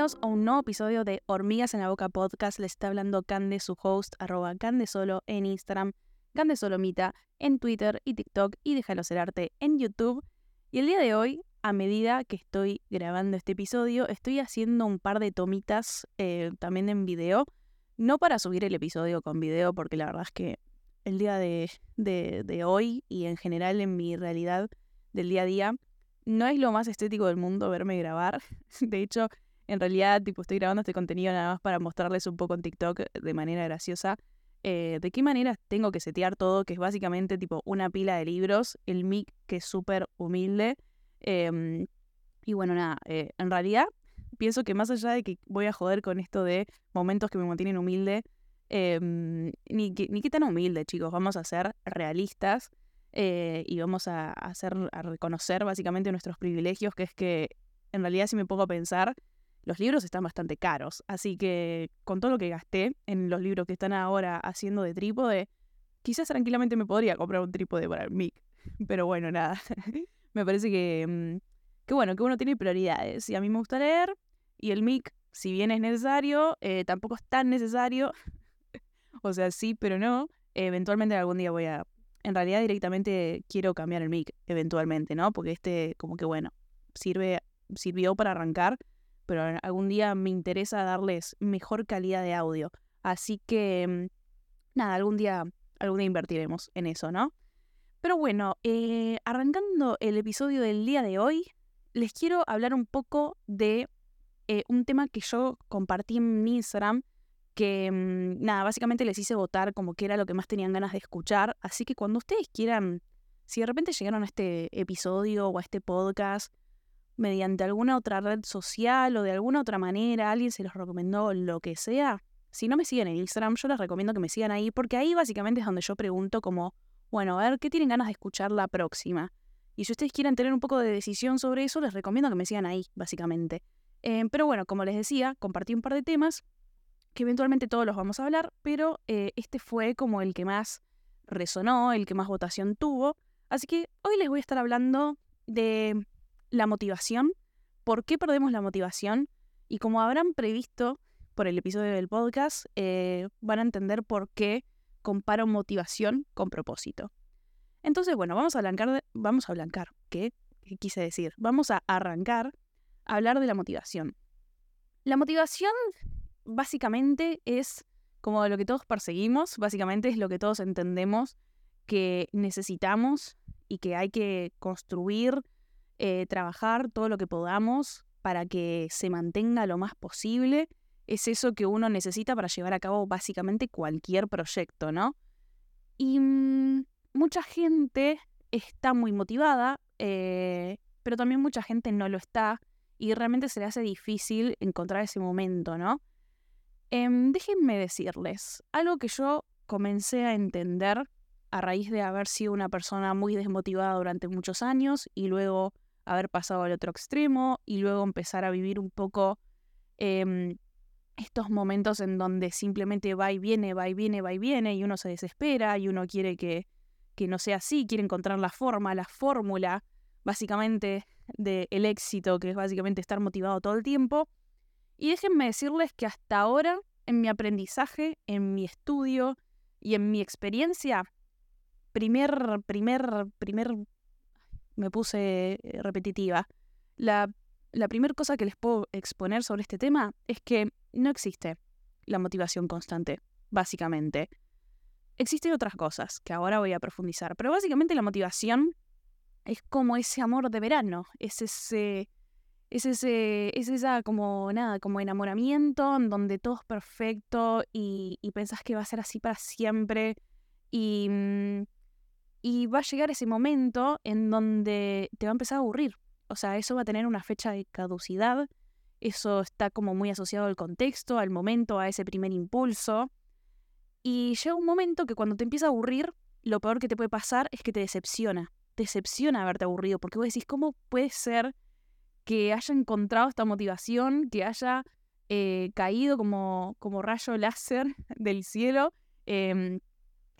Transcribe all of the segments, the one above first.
Bienvenidos a un nuevo episodio de Hormigas en la Boca Podcast. Les está hablando Cande, su host, arroba Candesolo en Instagram, Candesolomita en Twitter y TikTok y Déjalo Ser Arte en YouTube. Y el día de hoy, a medida que estoy grabando este episodio, estoy haciendo un par de tomitas eh, también en video. No para subir el episodio con video, porque la verdad es que el día de, de hoy y en general en mi realidad del día a día, no es lo más estético del mundo verme grabar. De hecho, en realidad, tipo, estoy grabando este contenido nada más para mostrarles un poco en TikTok de manera graciosa eh, de qué manera tengo que setear todo, que es básicamente tipo una pila de libros, el mic que es súper humilde. Em, y bueno, nada, eh, en realidad pienso que más allá de que voy a joder con esto de momentos que me mantienen humilde, em, ni, que, ni qué tan humilde, chicos, vamos a ser realistas eh, y vamos a, hacer, a reconocer básicamente nuestros privilegios, que es que en realidad si me pongo a pensar, los libros están bastante caros. Así que con todo lo que gasté en los libros que están ahora haciendo de trípode, quizás tranquilamente me podría comprar un trípode para el mic. Pero bueno, nada. me parece que, mm, que, bueno, que uno tiene prioridades. Y a mí me gusta leer y el mic, si bien es necesario, eh, tampoco es tan necesario. o sea, sí, pero no. eventualmente algún día voy a... En realidad directamente quiero cambiar el mic, eventualmente, ¿no? Porque este, como que bueno, sirve, sirvió para arrancar pero algún día me interesa darles mejor calidad de audio. Así que, mm, nada, algún día, algún día invertiremos en eso, ¿no? Pero bueno, eh, arrancando el episodio del día de hoy, les quiero hablar un poco de eh, un tema que yo compartí en Instagram, que mm, nada, básicamente les hice votar como que era lo que más tenían ganas de escuchar. Así que cuando ustedes quieran, si de repente llegaron a este episodio o a este podcast mediante alguna otra red social o de alguna otra manera, alguien se los recomendó, lo que sea, si no me siguen en Instagram, yo les recomiendo que me sigan ahí, porque ahí básicamente es donde yo pregunto como, bueno, a ver, ¿qué tienen ganas de escuchar la próxima? Y si ustedes quieren tener un poco de decisión sobre eso, les recomiendo que me sigan ahí, básicamente. Eh, pero bueno, como les decía, compartí un par de temas, que eventualmente todos los vamos a hablar, pero eh, este fue como el que más resonó, el que más votación tuvo. Así que hoy les voy a estar hablando de la motivación, por qué perdemos la motivación y como habrán previsto por el episodio del podcast, eh, van a entender por qué comparo motivación con propósito. Entonces, bueno, vamos a arrancar, vamos a blancar, ¿qué? ¿qué quise decir? Vamos a arrancar a hablar de la motivación. La motivación básicamente es como lo que todos perseguimos, básicamente es lo que todos entendemos que necesitamos y que hay que construir eh, trabajar todo lo que podamos para que se mantenga lo más posible. Es eso que uno necesita para llevar a cabo básicamente cualquier proyecto, ¿no? Y mm, mucha gente está muy motivada, eh, pero también mucha gente no lo está y realmente se le hace difícil encontrar ese momento, ¿no? Em, déjenme decirles, algo que yo comencé a entender a raíz de haber sido una persona muy desmotivada durante muchos años y luego haber pasado al otro extremo y luego empezar a vivir un poco em, estos momentos en donde simplemente va y viene, va y viene, va y viene y uno se desespera y uno quiere que, que no sea así, quiere encontrar la forma, la fórmula básicamente del éxito, que es básicamente estar motivado todo el tiempo. Y déjenme decirles que hasta ahora, en mi aprendizaje, en mi estudio y en mi experiencia, primer, primer, primer me puse eh, repetitiva. La, la primera cosa que les puedo exponer sobre este tema es que no existe la motivación constante, básicamente. Existen otras cosas que ahora voy a profundizar, pero básicamente la motivación es como ese amor de verano, es ese, es ese, es esa como nada, como enamoramiento en donde todo es perfecto y, y pensás que va a ser así para siempre y mm, y va a llegar ese momento en donde te va a empezar a aburrir. O sea, eso va a tener una fecha de caducidad. Eso está como muy asociado al contexto, al momento, a ese primer impulso. Y llega un momento que cuando te empieza a aburrir, lo peor que te puede pasar es que te decepciona. Te decepciona haberte aburrido, porque vos decís, ¿cómo puede ser que haya encontrado esta motivación, que haya eh, caído como, como rayo láser del cielo? Em,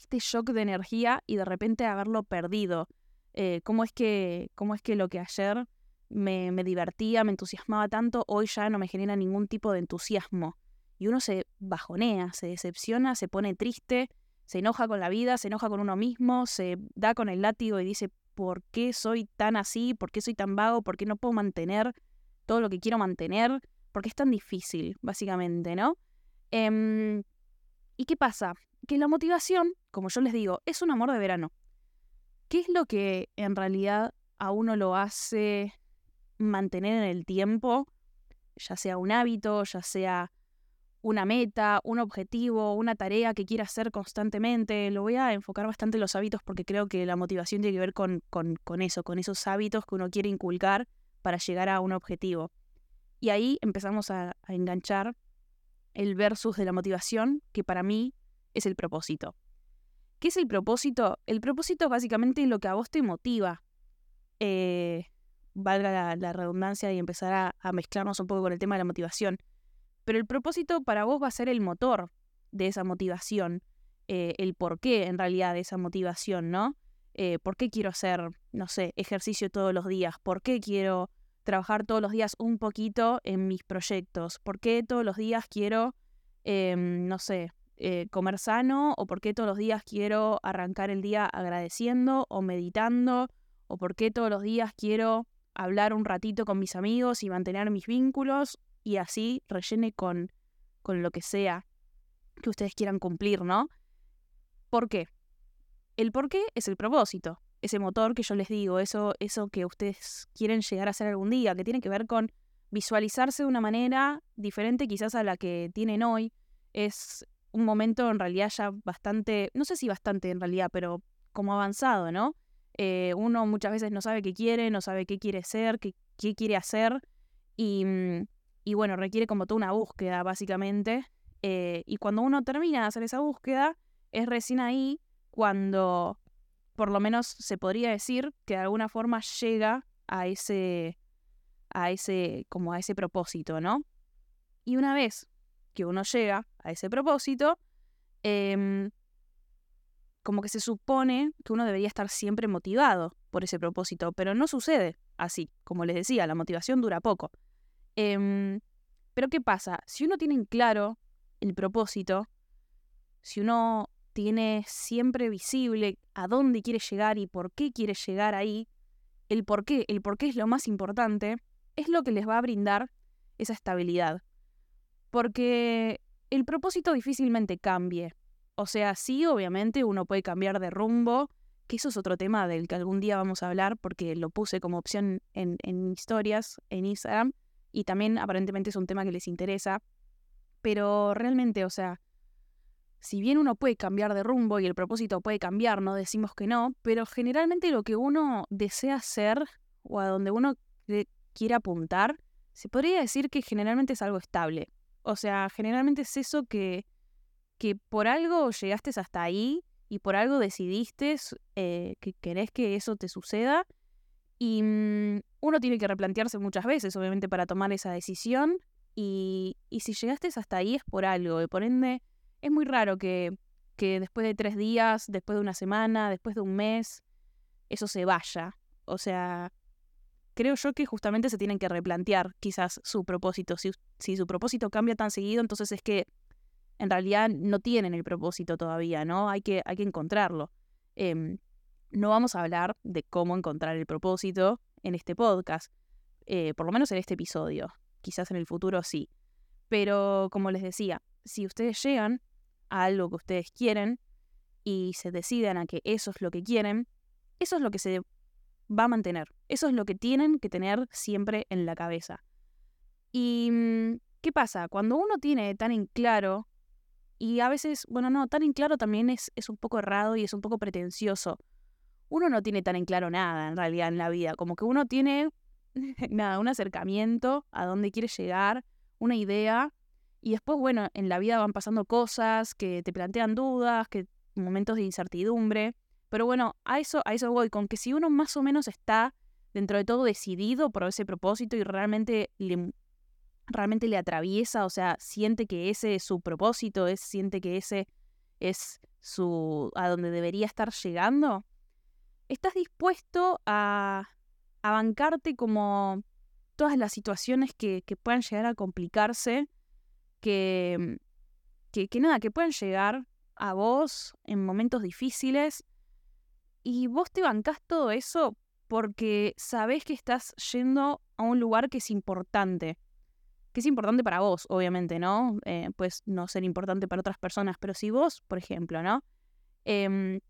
este shock de energía y de repente haberlo perdido. Eh, ¿cómo, es que, ¿Cómo es que lo que ayer me, me divertía, me entusiasmaba tanto, hoy ya no me genera ningún tipo de entusiasmo. Y uno se bajonea, se decepciona, se pone triste, se enoja con la vida, se enoja con uno mismo, se da con el látigo y dice, ¿por qué soy tan así? ¿Por qué soy tan vago? ¿Por qué no puedo mantener todo lo que quiero mantener? ¿Por qué es tan difícil, básicamente, no? Em, ¿Y qué pasa? Que la motivación, como yo les digo, es un amor de verano. ¿Qué es lo que en realidad a uno lo hace mantener en el tiempo? Ya sea un hábito, ya sea una meta, un objetivo, una tarea que quiera hacer constantemente. Lo voy a enfocar bastante en los hábitos porque creo que la motivación tiene que ver con, eso, con esos hábitos que uno quiere inculcar para llegar a un objetivo. Y ahí empezamos a, a enganchar el versus de la motivación, que para mí es el propósito. ¿Qué es el propósito? El propósito es básicamente lo que a vos te motiva. Eh, valga la, redundancia y empezar a mezclarnos un poco con el tema de la motivación pero el propósito para vos va a ser el motor de esa motivación, eh, el porqué en realidad de esa motivación, ¿no? Eh, ¿Por qué quiero hacer, no sé, ejercicio todos los días? ¿Por qué quiero trabajar todos los días un poquito en mis proyectos? ¿Por qué todos los días quiero, em, no sé, eh, comer sano? ¿O por qué todos los días quiero arrancar el día agradeciendo o meditando? ¿O por qué todos los días quiero hablar un ratito con mis amigos y mantener mis vínculos? y así rellene con, con lo que sea que ustedes quieran cumplir, ¿no? ¿Por qué? El por qué es el propósito, ese motor que yo les digo, eso, eso que ustedes quieren llegar a hacer algún día, que tiene que ver con visualizarse de una manera diferente quizás a la que tienen hoy. Es un momento en realidad ya bastante, no sé si bastante en realidad, pero como avanzado, ¿no? Eh, uno muchas veces no sabe qué quiere, no sabe qué quiere ser, qué, quiere hacer y mm, y bueno, requiere como toda una búsqueda, básicamente. Eh, y cuando uno termina de hacer esa búsqueda, es recién ahí cuando, por lo menos se podría decir, que de alguna forma llega a ese, a ese, como a ese propósito, ¿no? Y una vez que uno llega a ese propósito, em, como que se supone que uno debería estar siempre motivado por ese propósito, pero no sucede así. Como les decía, la motivación dura poco. Em, pero ¿qué pasa? Si uno tiene en claro el propósito, si uno tiene siempre visible a dónde quiere llegar y por qué quiere llegar ahí, el por qué, el por qué es lo más importante, es lo que les va a brindar esa estabilidad. Porque el propósito difícilmente cambie. O sea, sí, obviamente uno puede cambiar de rumbo, que eso es otro tema del que algún día vamos a hablar porque lo puse como opción en, historias en Instagram y también aparentemente es un tema que les interesa, pero realmente, o sea, si bien uno puede cambiar de rumbo y el propósito puede cambiar, no decimos que no, pero generalmente lo que uno desea hacer o a donde uno quiere apuntar, se podría decir que generalmente es algo estable. O sea, generalmente es eso que, que por algo llegaste hasta ahí y por algo decidiste eh, que querés que eso te suceda y mm, uno tiene que replantearse muchas veces, obviamente, para tomar esa decisión. Y, si llegaste hasta ahí es por algo. Y por ende, es muy raro que, que después de tres días, después de una semana, después de un mes, eso se vaya. O sea, creo yo que justamente se tienen que replantear quizás su propósito. Si, si su propósito cambia tan seguido, entonces es que en realidad no tienen el propósito todavía, ¿no? Hay que, hay que encontrarlo. Em, no vamos a hablar de cómo encontrar el propósito en este podcast, eh, por lo menos en este episodio. Quizás en el futuro sí. Pero como les decía, si ustedes llegan a algo que ustedes quieren y se deciden a que eso es lo que quieren, eso es lo que se va a mantener. Eso es lo que tienen que tener siempre en la cabeza. ¿Y mm, qué pasa? Cuando uno tiene tan en claro, y a veces, bueno, no, tan en claro también es, es un poco errado y es un poco pretencioso uno no tiene tan en claro nada en realidad en la vida, como que uno tiene nada, un acercamiento a dónde quiere llegar, una idea, y después, bueno, en la vida van pasando cosas que te plantean dudas, que momentos de incertidumbre, pero bueno, a eso, a eso voy, con que si uno más o menos está dentro de todo decidido por ese propósito y realmente le, realmente le atraviesa, o sea, siente que ese es su propósito, es, siente que ese es su a donde debería estar llegando, estás dispuesto a, a bancarte como todas las situaciones que, que puedan llegar a complicarse, que, que, que nada, que puedan llegar a vos en momentos difíciles y vos te bancás todo eso porque sabés que estás yendo a un lugar que es importante. Que es importante para vos, obviamente, ¿no? Eh, pues no ser importante para otras personas, pero si vos, por ejemplo, ¿no? Em,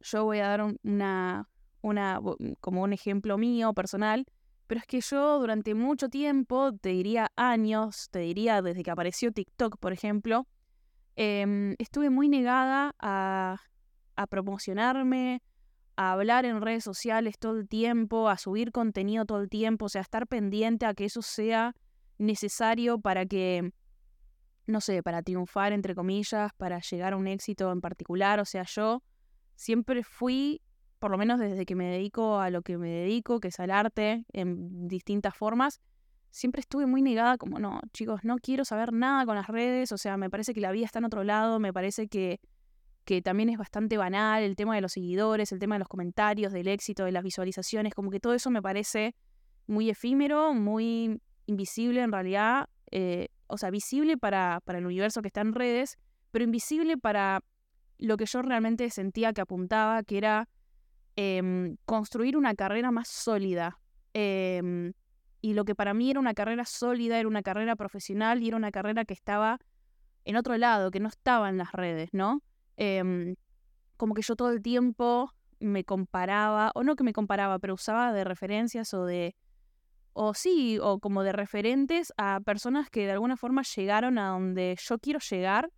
yo voy a dar una, una, como un ejemplo mío personal, pero es que yo durante mucho tiempo, te diría años, te diría desde que apareció TikTok, por ejemplo, em, estuve muy negada a, a promocionarme, a hablar en redes sociales todo el tiempo, a subir contenido todo el tiempo, o sea, estar pendiente a que eso sea necesario para que, no sé, para triunfar, entre comillas, para llegar a un éxito en particular. O sea, yo siempre fui, por lo menos desde que me dedico a lo que me dedico, que es al arte, en distintas formas, siempre estuve muy negada como, no, chicos, no quiero saber nada con las redes, o sea, me parece que la vida está en otro lado, me parece que que también es bastante banal, el tema de los seguidores, el tema de los comentarios, del éxito, de las visualizaciones, como que todo eso me parece muy efímero, muy invisible en realidad, eh, o sea, visible para, para, el universo que está en redes, pero invisible para lo que yo realmente sentía que apuntaba, que era em, construir una carrera más sólida. Em, y lo que para mí era una carrera sólida, era una carrera profesional y era una carrera que estaba en otro lado, que no estaba en las redes, ¿no? Em, como que yo todo el tiempo me comparaba, o no que me comparaba, pero usaba de referencias o de, o sí, o como de referentes a personas que de alguna forma llegaron a donde yo quiero llegar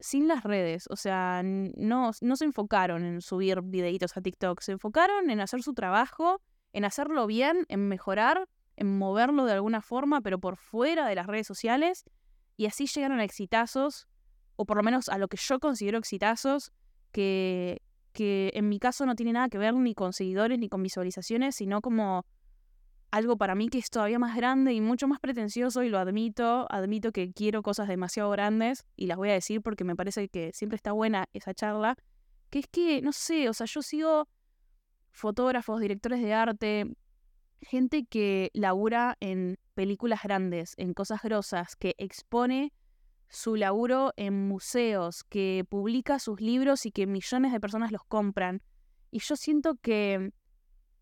sin las redes. O sea, no, no se enfocaron en subir videitos a TikTok, se enfocaron en hacer su trabajo, en hacerlo bien, en mejorar, en moverlo de alguna forma, pero por fuera de las redes sociales. Y así llegaron a exitazos o por lo menos a lo que yo considero exitazos, que, que en mi caso no tiene nada que ver ni con seguidores ni con visualizaciones, sino como algo para mí que es todavía más grande y mucho más pretencioso y lo admito, admito que quiero cosas demasiado grandes y las voy a decir porque me parece que siempre está buena esa charla, que es que, no sé, o sea, yo sigo fotógrafos, directores de arte, gente que labura en películas grandes, en cosas grosas, que expone su laburo en museos, que publica sus libros y que millones de personas los compran. Y yo siento que,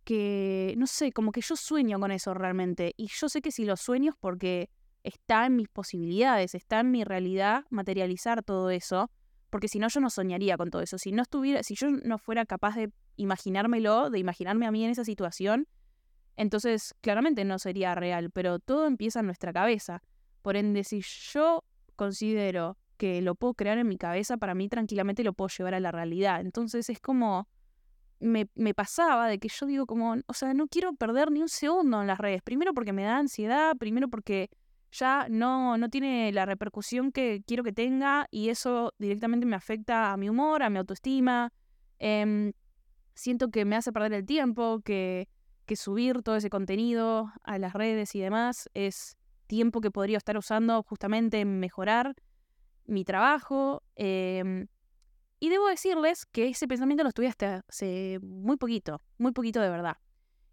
que, no sé, como que yo sueño con eso realmente. Y yo sé que si lo sueño es porque está en mis posibilidades, está en mi realidad materializar todo eso. Porque si no, yo no soñaría con todo eso. Si no estuviera, si yo no fuera capaz de imaginármelo, de imaginarme a mí en esa situación, entonces claramente no sería real. Pero todo empieza en nuestra cabeza. Por ende, si yo considero que lo puedo crear en mi cabeza, para mí tranquilamente lo puedo llevar a la realidad. Entonces es como, me, me, pasaba de que yo digo como, o sea, no quiero perder ni un segundo en las redes. Primero porque me da ansiedad, primero porque ya no, no tiene la repercusión que quiero que tenga y eso directamente me afecta a mi humor, a mi autoestima. Em, siento que me hace perder el tiempo, que, que subir todo ese contenido a las redes y demás es tiempo que podría estar usando justamente en mejorar mi trabajo. Em, y debo decirles que ese pensamiento lo estuve hasta hace muy poquito, muy poquito de verdad.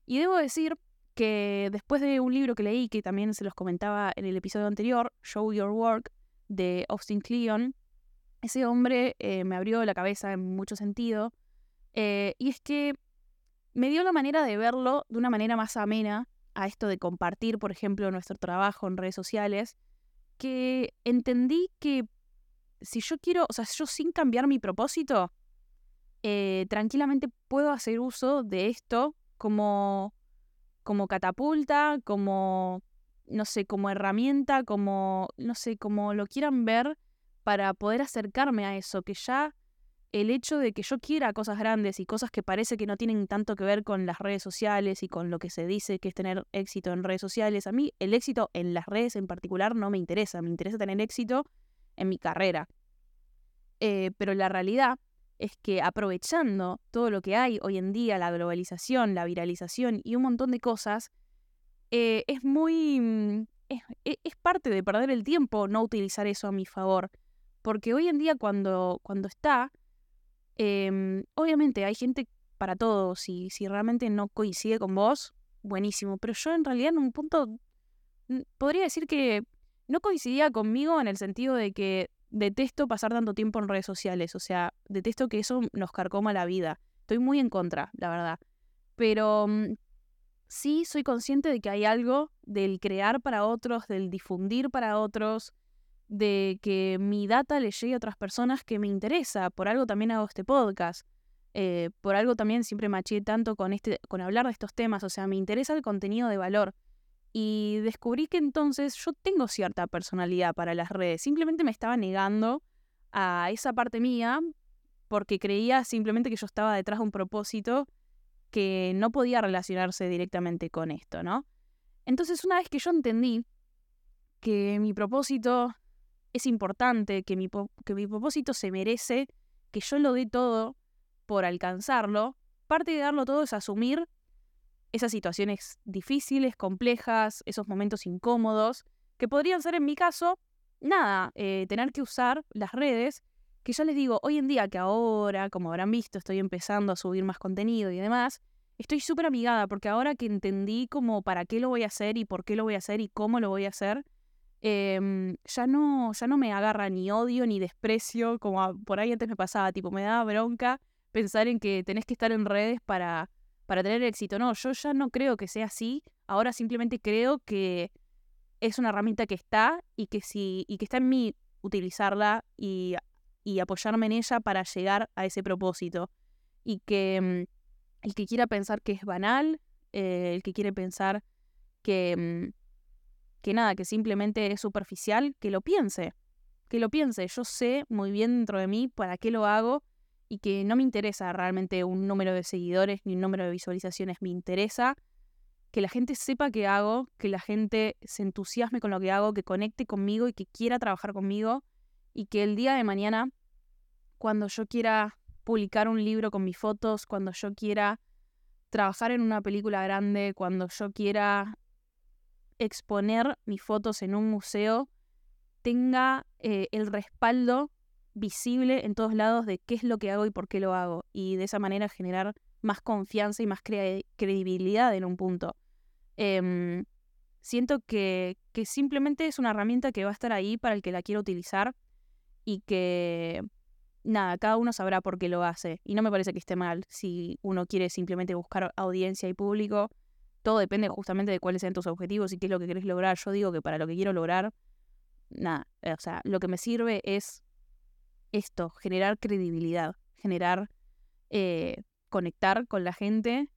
Y debo decir que después de un libro que leí, que también se los comentaba en el episodio anterior, Show Your Work, de Austin Kleon, ese hombre eh, me abrió la cabeza en mucho sentido. Eh, y es que me dio la manera de verlo de una manera más amena a esto de compartir, por ejemplo, nuestro trabajo en redes sociales, que entendí que si yo quiero, o sea, yo sin cambiar mi propósito, eh, tranquilamente puedo hacer uso de esto como, como catapulta, como, no sé, como herramienta, como, no sé, como lo quieran ver para poder acercarme a eso, que ya el hecho de que yo quiera cosas grandes y cosas que parece que no tienen tanto que ver con las redes sociales y con lo que se dice que es tener éxito en redes sociales, a mí el éxito en las redes en particular no me interesa, me interesa tener éxito en mi carrera. Eh, pero la realidad es que aprovechando todo lo que hay hoy en día, la globalización, la viralización y un montón de cosas, eh, es muy... Mm, es, e, es, parte de perder el tiempo no utilizar eso a mi favor. Porque hoy en día cuando, cuando está, Em, obviamente hay gente para todo. Si, si realmente no coincide con vos, buenísimo, pero yo en realidad en un punto podría decir que no coincidía conmigo en el sentido de que detesto pasar tanto tiempo en redes sociales, o sea, detesto que eso nos carcoma la vida. Estoy muy en contra, la verdad. Pero mm, sí soy consciente de que hay algo del crear para otros, del difundir para otros, de que mi data le llegue a otras personas que me interesa. Por algo también hago este podcast. Eh, por algo también siempre maché tanto con, este, con hablar de estos temas. O sea, me interesa el contenido de valor. Y descubrí que entonces yo tengo cierta personalidad para las redes. Simplemente me estaba negando a esa parte mía porque creía simplemente que yo estaba detrás de un propósito que no podía relacionarse directamente con esto, ¿no? Entonces una vez que yo entendí que mi propósito es importante, que mi, que mi propósito se merece, que yo lo dé todo por alcanzarlo, parte de darlo todo es asumir esas situaciones difíciles, complejas, esos momentos incómodos, que podrían ser en mi caso, nada, eh, tener que usar las redes, que ya les digo, hoy en día que ahora, como habrán visto, estoy empezando a subir más contenido y demás, estoy súper amigada porque ahora que entendí como para qué lo voy a hacer y por qué lo voy a hacer y cómo lo voy a hacer, em, ya, no, ya no me agarra ni odio ni desprecio como por ahí antes me pasaba, tipo me daba bronca pensar en que tenés que estar en redes para para tener éxito. No, yo ya no creo que sea así. Ahora simplemente creo que es una herramienta que está y que si y que está en mí utilizarla y, apoyarme en ella para llegar a ese propósito. Y que mm, el que quiera pensar que es banal, eh, el que quiere pensar que, mm, que nada, que simplemente es superficial, que lo piense. Que lo piense. Yo sé muy bien dentro de mí para qué lo hago y que no me interesa realmente un número de seguidores ni un número de visualizaciones, me interesa que la gente sepa qué hago, que la gente se entusiasme con lo que hago, que conecte conmigo y que quiera trabajar conmigo y que el día de mañana, cuando yo quiera publicar un libro con mis fotos, cuando yo quiera trabajar en una película grande, cuando yo quiera exponer mis fotos en un museo, tenga eh, el respaldo visible en todos lados de qué es lo que hago y por qué lo hago. Y de esa manera generar más confianza y más credibilidad en un punto. Em, siento que, que simplemente es una herramienta que va a estar ahí para el que la quiera utilizar y que nada, cada uno sabrá por qué lo hace. Y no me parece que esté mal si uno quiere simplemente buscar audiencia y público. Todo depende justamente de cuáles sean tus objetivos y qué es lo que querés lograr. Yo digo que para lo que quiero lograr, nada, o sea, lo que me sirve es esto, generar credibilidad, generar, eh, conectar con la gente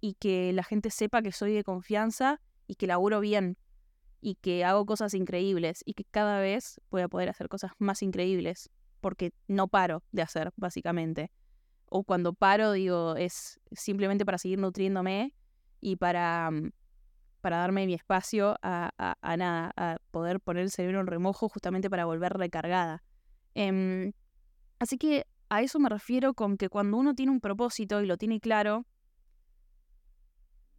y que la gente sepa que soy de confianza y que laburo bien y que hago cosas increíbles y que cada vez voy a poder hacer cosas más increíbles porque no paro de hacer, básicamente. O cuando paro, digo, es simplemente para seguir nutriéndome y para, mm, para darme mi espacio a, a, nada, a poder poner el cerebro en remojo justamente para volver recargada. Em, Así que a eso me refiero con que cuando uno tiene un propósito y lo tiene claro,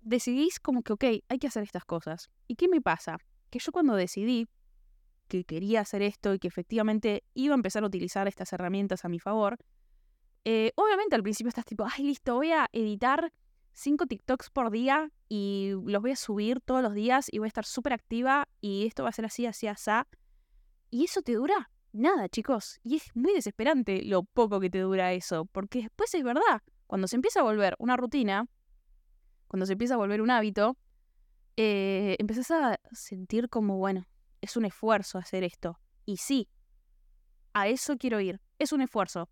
decidís como que, ok, hay que hacer estas cosas. ¿Y qué me pasa? Que yo cuando decidí que quería hacer esto y que efectivamente iba a empezar a utilizar estas herramientas a mi favor, eh, obviamente al principio estás tipo, ay, listo, voy a editar cinco TikToks por día y los voy a subir todos los días y voy a estar súper activa y esto va a ser así, así, así. Y eso te dura nada, chicos. Y es muy desesperante lo poco que te dura eso, porque después es verdad, cuando se empieza a volver una rutina, cuando se empieza a volver un hábito, eh, empezás a sentir como, bueno, es un esfuerzo hacer esto. Y sí, a eso quiero ir. Es un esfuerzo.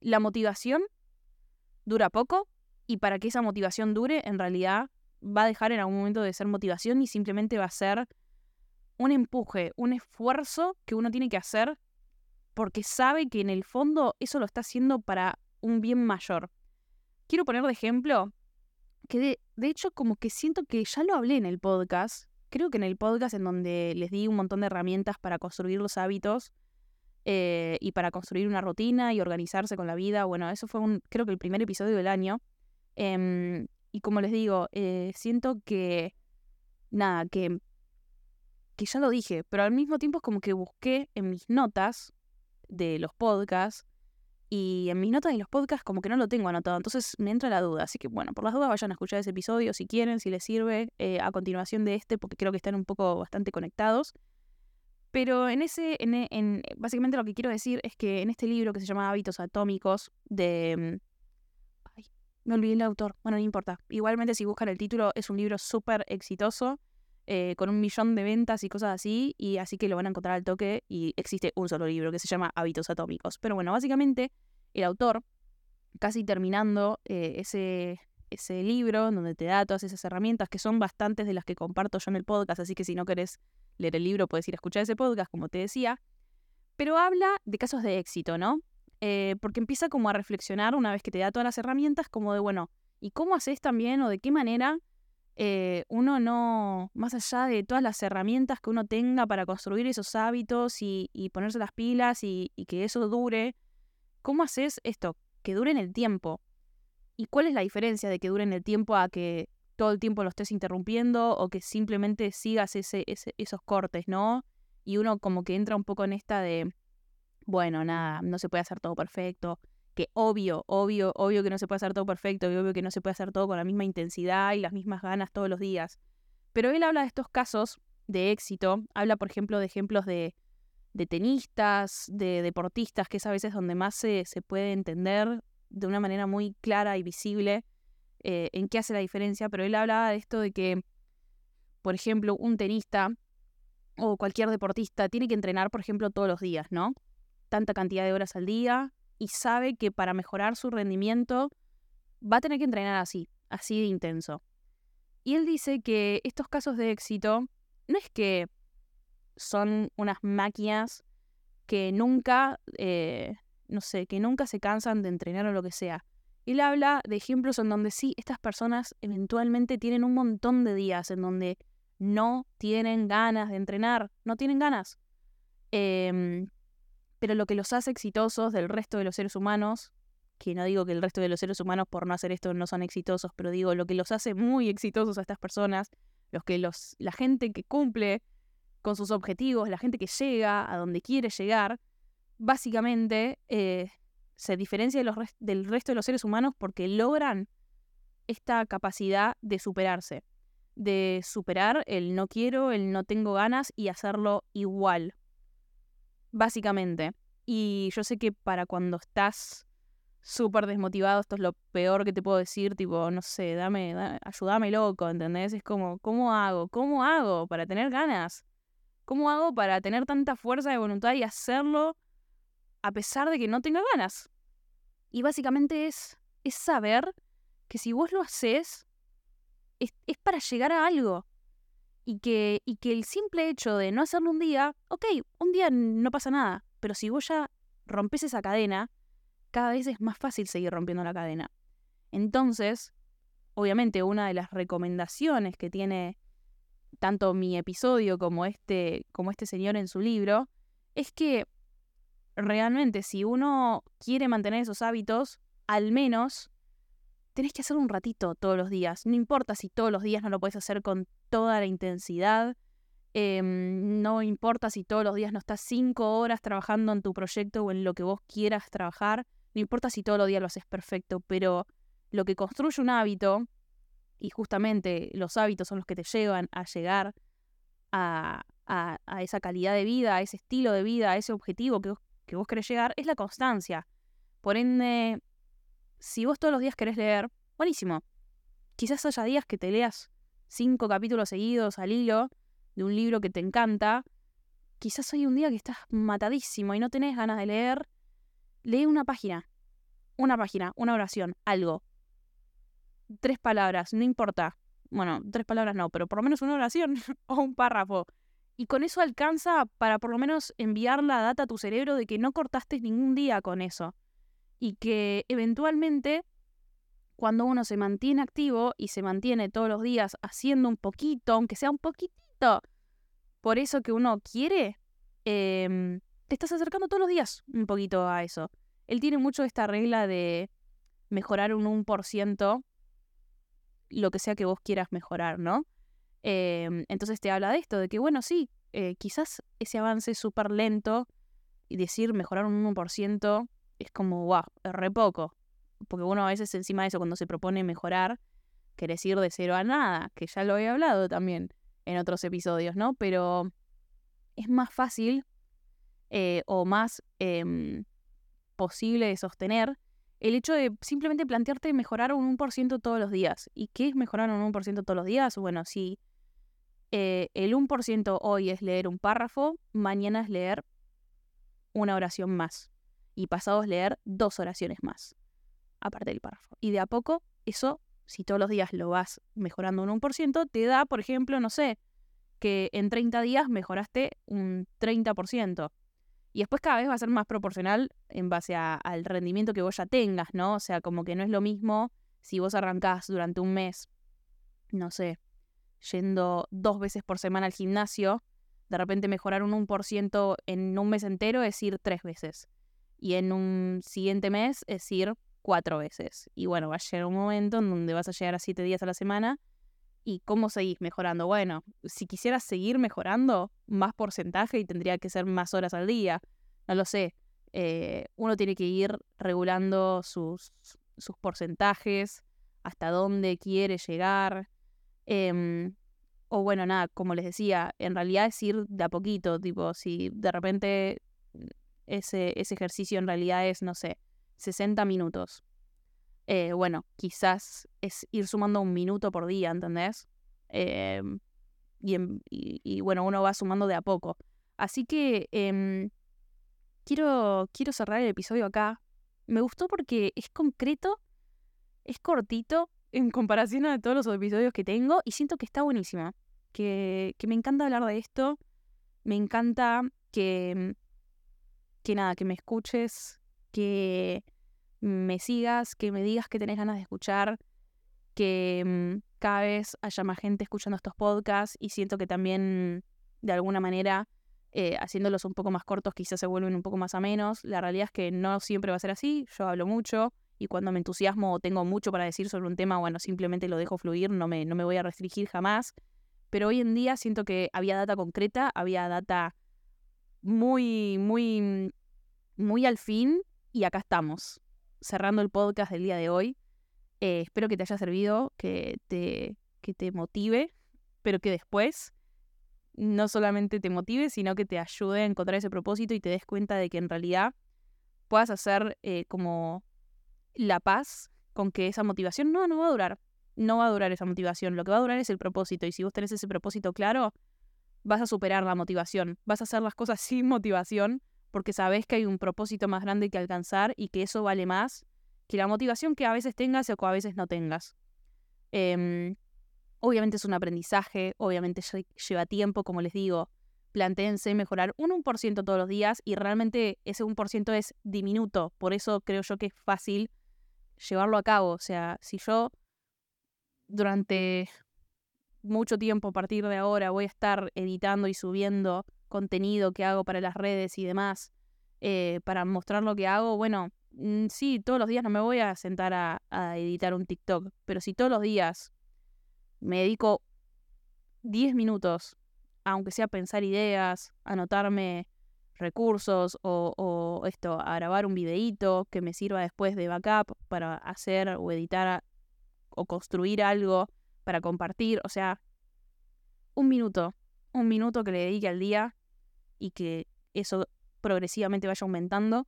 La motivación dura poco y para que esa motivación dure, en realidad va a dejar en algún momento de ser motivación y simplemente va a ser un empuje, un esfuerzo que uno tiene que hacer porque sabe que en el fondo eso lo está haciendo para un bien mayor. Quiero poner de ejemplo que de, de hecho como que siento que ya lo hablé en el podcast, creo que en el podcast en donde les di un montón de herramientas para construir los hábitos eh, y para construir una rutina y organizarse con la vida. Bueno, eso fue un, creo que el primer episodio del año. Em, y como les digo, eh, siento que, nada, que que ya lo dije, pero al mismo tiempo es como que busqué en mis notas de los podcasts y en mis notas de los podcasts como que no lo tengo anotado, entonces me entra la duda. Así que bueno, por las dudas vayan a escuchar ese episodio si quieren, si les sirve, eh, a continuación de este, porque creo que están un poco bastante conectados. Pero en ese, en, en, básicamente lo que quiero decir es que en este libro que se llama Hábitos Atómicos de... Me olvidé el autor, bueno, no importa. Igualmente si buscan el título es un libro súper exitoso, eh, con un millón de ventas y cosas así, y así que lo van a encontrar al toque y existe un solo libro que se llama Hábitos Atómicos. Pero bueno, básicamente el autor, casi terminando eh, ese, ese libro donde te da todas esas herramientas que son bastantes de las que comparto yo en el podcast, así que si no querés leer el libro puedes ir a escuchar ese podcast, como te decía, pero habla de casos de éxito, ¿no? Eh, porque empieza como a reflexionar una vez que te da todas las herramientas, como de, bueno, ¿y cómo haces también o de qué manera eh, uno no, más allá de todas las herramientas que uno tenga para construir esos hábitos y, ponerse las pilas y, que eso dure, ¿cómo haces esto? Que dure en el tiempo. ¿Y cuál es la diferencia de que dure en el tiempo a que todo el tiempo lo estés interrumpiendo o que simplemente sigas esos cortes, ¿no? Y uno como que entra un poco en esta de, bueno, nada, no se puede hacer todo perfecto, que obvio, obvio, obvio que no se puede hacer todo perfecto, y obvio que no se puede hacer todo con la misma intensidad y las mismas ganas todos los días. Pero él habla de estos casos de éxito, habla por ejemplo de ejemplos de, de tenistas, de deportistas, que es a veces donde más se, se puede entender de una manera muy clara y visible eh, en qué hace la diferencia, pero él hablaba de esto de que, por ejemplo, un tenista o cualquier deportista tiene que entrenar, por ejemplo, todos los días, ¿no? Tanta cantidad de horas al día, y sabe que para mejorar su rendimiento va a tener que entrenar así, así de intenso. Y él dice que estos casos de éxito no es que son unas máquinas que nunca, eh, no sé, que nunca se cansan de entrenar o lo que sea. Él habla de ejemplos en donde sí, estas personas eventualmente tienen un montón de días en donde no tienen ganas de entrenar, no tienen ganas. Eh, pero lo que los hace exitosos del resto de los seres humanos, que no digo que el resto de los seres humanos por no hacer esto no son exitosos, pero digo lo que los hace muy exitosos a estas personas, los que los, la gente que cumple con sus objetivos, la gente que llega a donde quiere llegar, básicamente eh, se diferencia de los del resto de los seres humanos porque logran esta capacidad de superarse, de superar el no quiero, el no tengo ganas y hacerlo igual, básicamente. Y yo sé que para cuando estás súper desmotivado, esto es lo peor que te puedo decir, tipo, no sé, dame, ayúdame loco, ¿entendés? Es como, ¿cómo hago? ¿Cómo hago para tener ganas? ¿Cómo hago para tener tanta fuerza de voluntad y hacerlo a pesar de que no tenga ganas? Y básicamente es, es saber que si vos lo haces, es, es para llegar a algo y que, y que el simple hecho de no hacerlo un día, ok, un día no pasa nada, pero si vos ya rompes esa cadena, cada vez es más fácil seguir rompiendo la cadena. Entonces, obviamente una de las recomendaciones que tiene tanto mi episodio como este, como este señor en su libro, es que realmente si uno quiere mantener esos hábitos, al menos tenés que hacerlo un ratito todos los días. No importa si todos los días no lo puedes hacer con toda la intensidad. Em, no importa si todos los días no estás cinco horas trabajando en tu proyecto o en lo que vos quieras trabajar. No importa si todos los días lo haces perfecto, pero lo que construye un hábito, y justamente los hábitos son los que te llevan a llegar a, esa calidad de vida, a ese estilo de vida, a ese objetivo que que vos querés llegar, es la constancia. Por ende, si vos todos los días querés leer, buenísimo. Quizás haya días que te leas cinco capítulos seguidos al hilo de un libro que te encanta. Quizás hay un día que estás matadísimo y no tenés ganas de leer. Lee una página. Una página, una oración, algo. Tres palabras, no importa. Bueno, tres palabras no, pero por lo menos una oración o un párrafo. Y con eso alcanza para por lo menos enviar la data a tu cerebro de que no cortaste ningún día con eso y que eventualmente cuando uno se mantiene activo y se mantiene todos los días haciendo un poquito, aunque sea un poquitito, por eso que uno quiere, em, te estás acercando todos los días un poquito a eso. Él tiene mucho esta regla de mejorar un 1% lo que sea que vos quieras mejorar, ¿no? Em, entonces te habla de esto, de que bueno, sí, eh, quizás ese avance súper lento y decir mejorar un 1% es como, wow, es re poco. Porque uno a veces encima de eso, cuando se propone mejorar, querés ir de cero a nada, que ya lo he hablado también en otros episodios, ¿no? Pero es más fácil eh, o más em, posible de sostener el hecho de simplemente plantearte mejorar un 1% todos los días. ¿Y qué es mejorar un 1% todos los días? Bueno, si eh, el 1% hoy es leer un párrafo, mañana es leer una oración más. Y pasado es leer dos oraciones más, aparte del párrafo. Y de a poco, eso, si todos los días lo vas mejorando un 1%, te da, por ejemplo, no sé, que en 30 días mejoraste un 30%. Y después cada vez va a ser más proporcional en base al rendimiento que vos ya tengas, ¿no? O sea, como que no es lo mismo si vos arrancás durante un mes, no sé, yendo dos veces por semana al gimnasio, de repente mejorar un 1% en un mes entero es ir tres veces. Y en un siguiente mes es ir cuatro veces. Y bueno, va a llegar un momento en donde vas a llegar a siete días a la semana ¿Y cómo seguís mejorando? Bueno, si quisieras seguir mejorando, más porcentaje y tendría que ser más horas al día. No lo sé. Eh, uno tiene que ir regulando sus, sus porcentajes, hasta dónde quiere llegar. Em, o bueno, nada, como les decía, en realidad es ir de a poquito. Tipo, si de repente ese, ese ejercicio en realidad es, no sé, 60 minutos eh, bueno, quizás es ir sumando un minuto por día, ¿entendés? Em, y, bueno, uno va sumando de a poco. Así que em, quiero, quiero cerrar el episodio acá. Me gustó porque es concreto, es cortito en comparación a todos los episodios que tengo y siento que está buenísimo. Que, que me encanta hablar de esto. Me encanta que, que nada, que me escuches, que me sigas, que me digas que tenés ganas de escuchar, que mm, cada vez haya más gente escuchando estos podcasts y siento que también de alguna manera eh, haciéndolos un poco más cortos quizás se vuelven un poco más a menos. La realidad es que no siempre va a ser así, yo hablo mucho y cuando me entusiasmo o tengo mucho para decir sobre un tema, bueno, simplemente lo dejo fluir, no me, no me voy a restringir jamás. Pero hoy en día siento que había data concreta, había data muy, muy, muy al fin y acá estamos cerrando el podcast del día de hoy. Eh, espero que te haya servido, que te, que te motive, pero que después no solamente te motive, sino que te ayude a encontrar ese propósito y te des cuenta de que en realidad puedas hacer eh, como la paz con que esa motivación no, no va a durar. No va a durar esa motivación. Lo que va a durar es el propósito. Y si vos tenés ese propósito claro, vas a superar la motivación. Vas a hacer las cosas sin motivación porque sabes que hay un propósito más grande que alcanzar y que eso vale más que la motivación que a veces tengas o que a veces no tengas. Em, obviamente es un aprendizaje, obviamente lleva tiempo, como les digo. Plantéense mejorar un 1% todos los días y realmente ese 1% es diminuto. Por eso creo yo que es fácil llevarlo a cabo. O sea, si yo durante mucho tiempo a partir de ahora voy a estar editando y subiendo contenido que hago para las redes y demás, eh, para mostrar lo que hago, bueno, mm, sí, todos los días no me voy a sentar a, editar un TikTok, pero si todos los días me dedico 10 minutos, aunque sea pensar ideas, anotarme recursos o, o, esto, a grabar un videíto que me sirva después de backup para hacer o editar o construir algo para compartir, o sea, un minuto, un minuto que le dedique al día y que eso progresivamente vaya aumentando,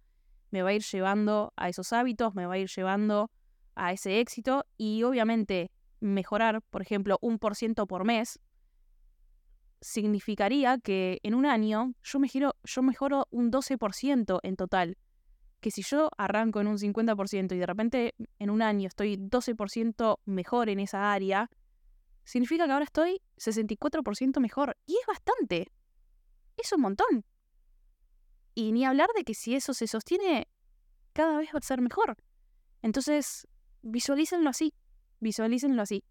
me va a ir llevando a esos hábitos, me va a ir llevando a ese éxito y obviamente mejorar, por ejemplo, un por ciento por mes, significaría que en un año yo, me giro, yo mejoro un 12% en total. Que si yo arranco en un 50% y de repente en un año estoy 12% mejor en esa área, significa que ahora estoy 64% mejor. Y es bastante. Es un montón. Y ni hablar de que si eso se sostiene, cada vez va a ser mejor. Entonces, visualícenlo así. Visualícenlo así.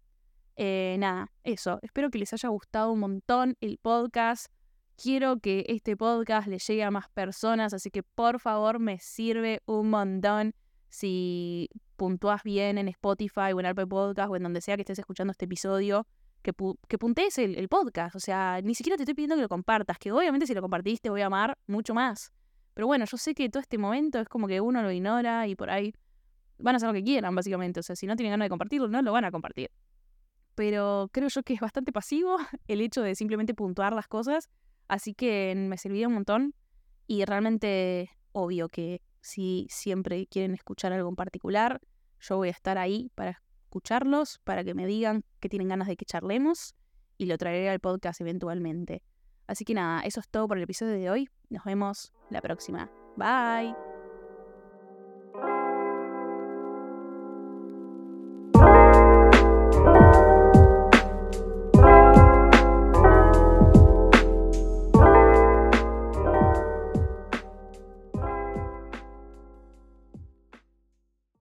Eh, nada, eso. Espero que les haya gustado un montón el podcast. Quiero que este podcast le llegue a más personas, así que por favor me sirve un montón si puntúas bien en Spotify o en Apple Podcast o en donde sea que estés escuchando este episodio, que, que puntees el, podcast. O sea, ni siquiera te estoy pidiendo que lo compartas, que obviamente si lo compartiste voy a amar mucho más. Pero bueno, yo sé que todo este momento es como que uno lo ignora y por ahí van a hacer lo que quieran, básicamente. O sea, si no tienen ganas de compartirlo, no lo van a compartir. Pero creo yo que es bastante pasivo el hecho de simplemente puntuar las cosas. Así que me servía un montón. Y realmente, obvio que si siempre quieren escuchar algo en particular, yo voy a estar ahí para escucharlos, para que me digan que tienen ganas de que charlemos y lo traeré al podcast eventualmente. Así que nada, eso es todo por el episodio de hoy. Nos vemos la próxima. Bye.